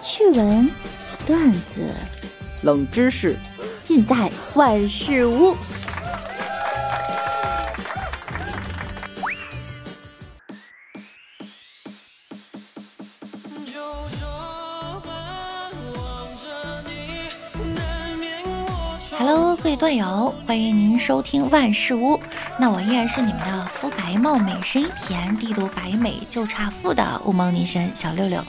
趣闻、段子、冷知识，尽在万事屋。Hello，各位段友，欢迎您收听万事屋。那我依然是你们的肤白貌美、声音甜、帝都白美就差富的雾蒙女神小六六。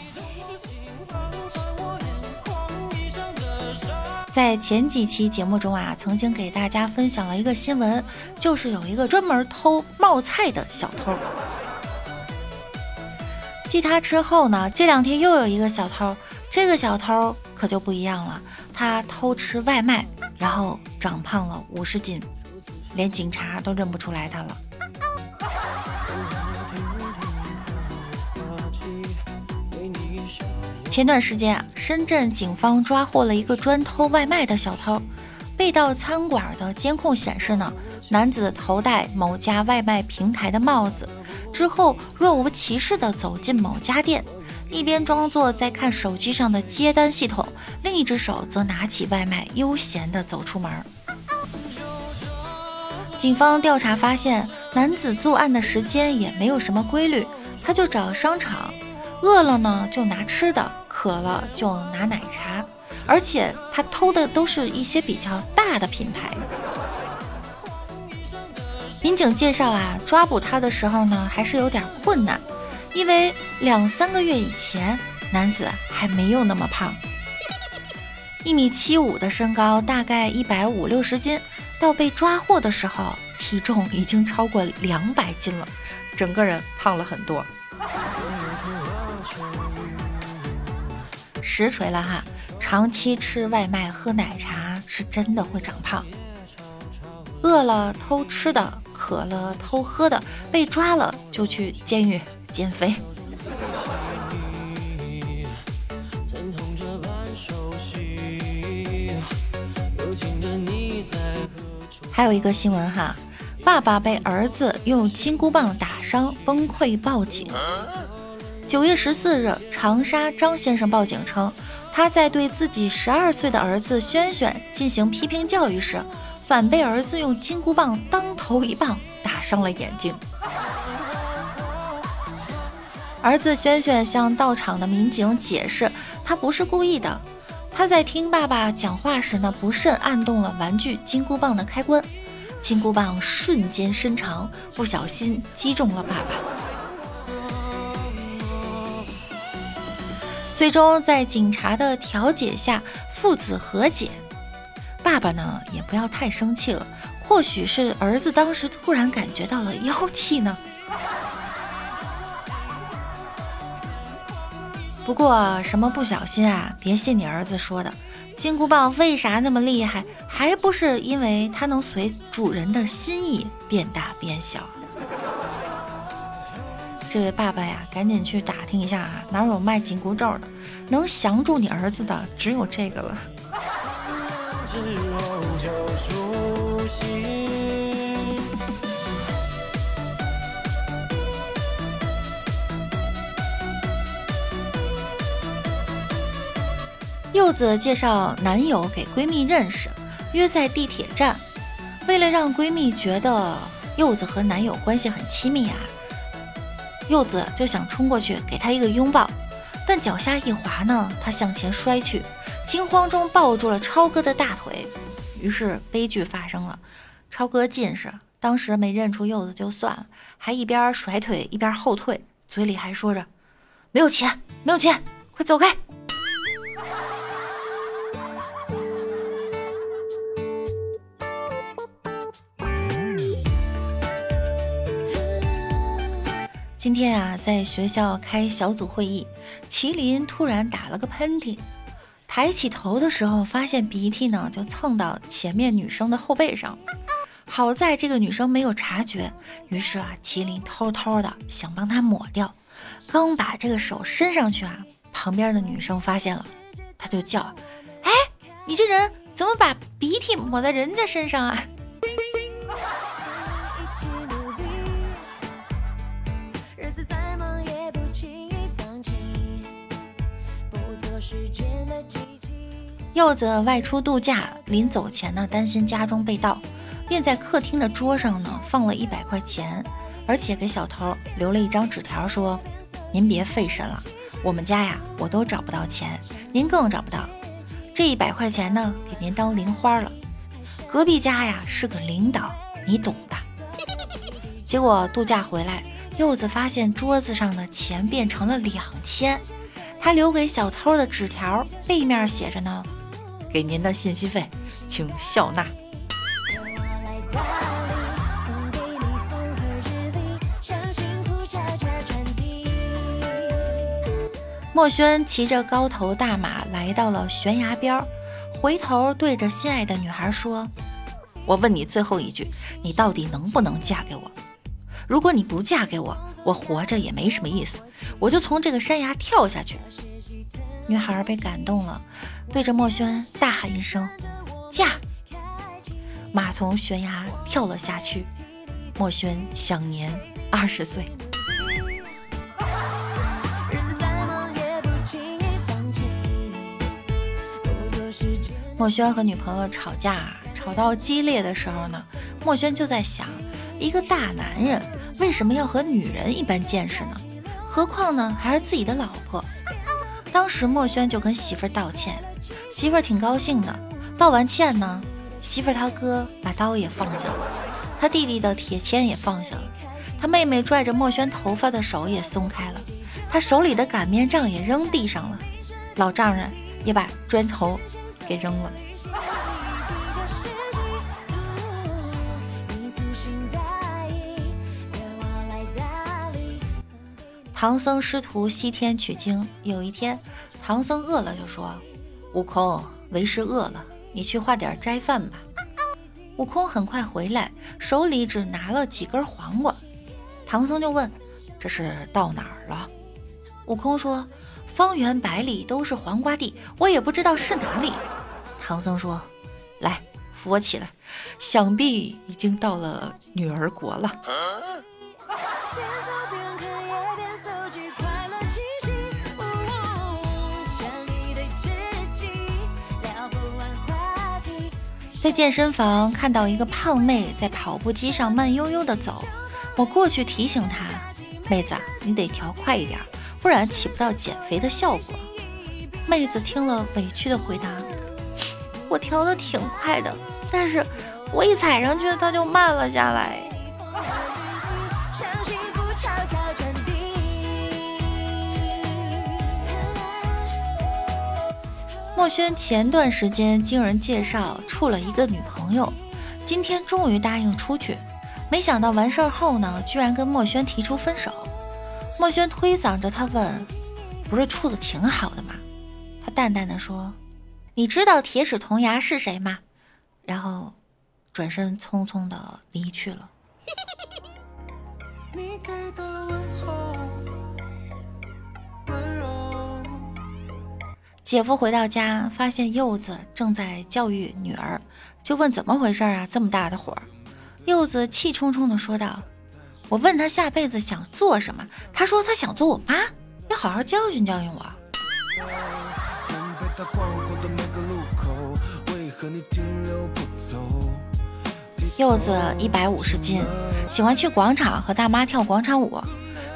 在前几期节目中啊，曾经给大家分享了一个新闻，就是有一个专门偷冒菜的小偷。继他之后呢，这两天又有一个小偷，这个小偷可就不一样了，他偷吃外卖，然后长胖了五十斤，连警察都认不出来他了。前段时间啊，深圳警方抓获了一个专偷外卖的小偷。被盗餐馆的监控显示呢，男子头戴某家外卖平台的帽子，之后若无其事地走进某家店，一边装作在看手机上的接单系统，另一只手则拿起外卖，悠闲地走出门。警方调查发现，男子作案的时间也没有什么规律，他就找商场。饿了呢，就拿吃的；渴了就拿奶茶。而且他偷的都是一些比较大的品牌。民警介绍啊，抓捕他的时候呢，还是有点困难，因为两三个月以前，男子还没有那么胖，一米七五的身高，大概一百五六十斤，到被抓获的时候，体重已经超过两百斤了，整个人胖了很多。实锤了哈！长期吃外卖、喝奶茶是真的会长胖。饿了偷吃的，渴了偷喝的，被抓了就去监狱减肥。还有一个新闻哈，爸爸被儿子用金箍棒打伤，崩溃报警。九月十四日，长沙张先生报警称，他在对自己十二岁的儿子轩轩进行批评教育时，反被儿子用金箍棒当头一棒打伤了眼睛。儿子轩轩向到场的民警解释，他不是故意的，他在听爸爸讲话时呢，不慎按动了玩具金箍棒的开关，金箍棒瞬间伸长，不小心击中了爸爸。最终在警察的调解下，父子和解。爸爸呢，也不要太生气了，或许是儿子当时突然感觉到了妖气呢。不过什么不小心啊，别信你儿子说的，金箍棒为啥那么厉害？还不是因为它能随主人的心意变大变小。这位爸爸呀，赶紧去打听一下啊，哪有卖紧箍咒的？能降住你儿子的只有这个了。柚子介绍男友给闺蜜认识，约在地铁站。为了让闺蜜觉得柚子和男友关系很亲密啊。柚子就想冲过去给他一个拥抱，但脚下一滑呢，他向前摔去，惊慌中抱住了超哥的大腿，于是悲剧发生了。超哥近视，当时没认出柚子就算了，还一边甩腿一边后退，嘴里还说着：“没有钱，没有钱，快走开。”今天啊，在学校开小组会议，麒麟突然打了个喷嚏，抬起头的时候，发现鼻涕呢就蹭到前面女生的后背上，好在这个女生没有察觉，于是啊，麒麟偷偷的想帮她抹掉，刚把这个手伸上去啊，旁边的女生发现了，她就叫：“哎，你这人怎么把鼻涕抹在人家身上啊？”柚子外出度假，临走前呢，担心家中被盗，便在客厅的桌上呢放了一百块钱，而且给小偷留了一张纸条，说：“您别费神了，我们家呀，我都找不到钱，您更找不到。这一百块钱呢，给您当零花了。隔壁家呀是个领导，你懂的。”结果度假回来，柚子发现桌子上的钱变成了两千，他留给小偷的纸条背面写着呢。给您的信息费，请笑纳。墨轩骑着高头大马来到了悬崖边，回头对着心爱的女孩说：“我问你最后一句，你到底能不能嫁给我？如果你不嫁给我，我活着也没什么意思，我就从这个山崖跳下去。”女孩被感动了，对着墨轩大喊一声：“驾！”马从悬崖跳了下去。墨轩享年二十岁。墨轩和女朋友吵架，吵到激烈的时候呢，墨轩就在想：一个大男人为什么要和女人一般见识呢？何况呢，还是自己的老婆。当时墨轩就跟媳妇儿道歉，媳妇儿挺高兴的。道完歉呢，媳妇儿他哥把刀也放下了，他弟弟的铁签也放下了，他妹妹拽着墨轩头发的手也松开了，他手里的擀面杖也扔地上了，老丈人也把砖头给扔了。唐僧师徒西天取经，有一天，唐僧饿了就说：“悟空，为师饿了，你去化点斋饭吧。”悟空很快回来，手里只拿了几根黄瓜。唐僧就问：“这是到哪儿了？”悟空说：“方圆百里都是黄瓜地，我也不知道是哪里。”唐僧说：“来，扶我起来，想必已经到了女儿国了。”在健身房看到一个胖妹在跑步机上慢悠悠的走，我过去提醒她：“妹子，你得调快一点，不然起不到减肥的效果。”妹子听了委屈的回答：“我调的挺快的，但是我一踩上去它就慢了下来。”墨轩前段时间经人介绍处了一个女朋友，今天终于答应出去，没想到完事儿后呢，居然跟墨轩提出分手。墨轩推搡着他问：“不是处的挺好的吗？”他淡淡的说：“你知道铁齿铜牙是谁吗？”然后转身匆匆的离去了。你给的问候姐夫回到家，发现柚子正在教育女儿，就问怎么回事啊？这么大的火！柚子气冲冲地说道：“我问他下辈子想做什么，他说他想做我妈，要好好教训教训我。”柚子一百五十斤，喜欢去广场和大妈跳广场舞，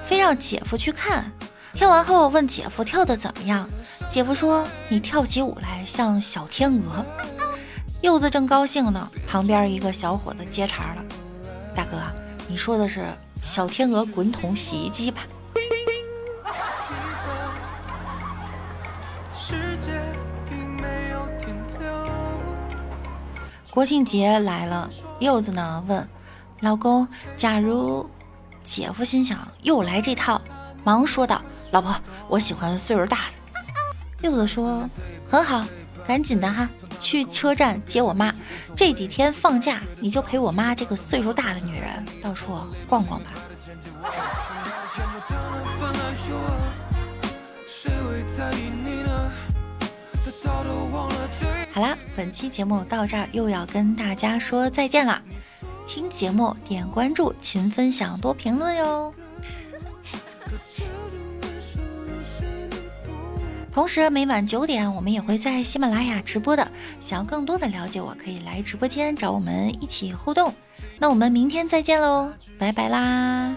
非让姐夫去看。跳完后问姐夫跳的怎么样。姐夫说：“你跳起舞来像小天鹅。”柚子正高兴呢，旁边一个小伙子接茬了：“大哥，你说的是小天鹅滚筒洗衣机吧？”国庆节来了，柚子呢问老公：“假如……”姐夫心想又来这套，忙说道：“老婆，我喜欢岁数大的。”柚子说：“很好，赶紧的哈，去车站接我妈。这几天放假，你就陪我妈这个岁数大的女人到处逛逛吧。”好啦，本期节目到这儿又要跟大家说再见啦！听节目点关注，勤分享，多评论哟。同时每晚九点我们也会在喜马拉雅直播的，想要更多的了解我，可以来直播间找我们一起互动。那我们明天再见喽，拜拜啦！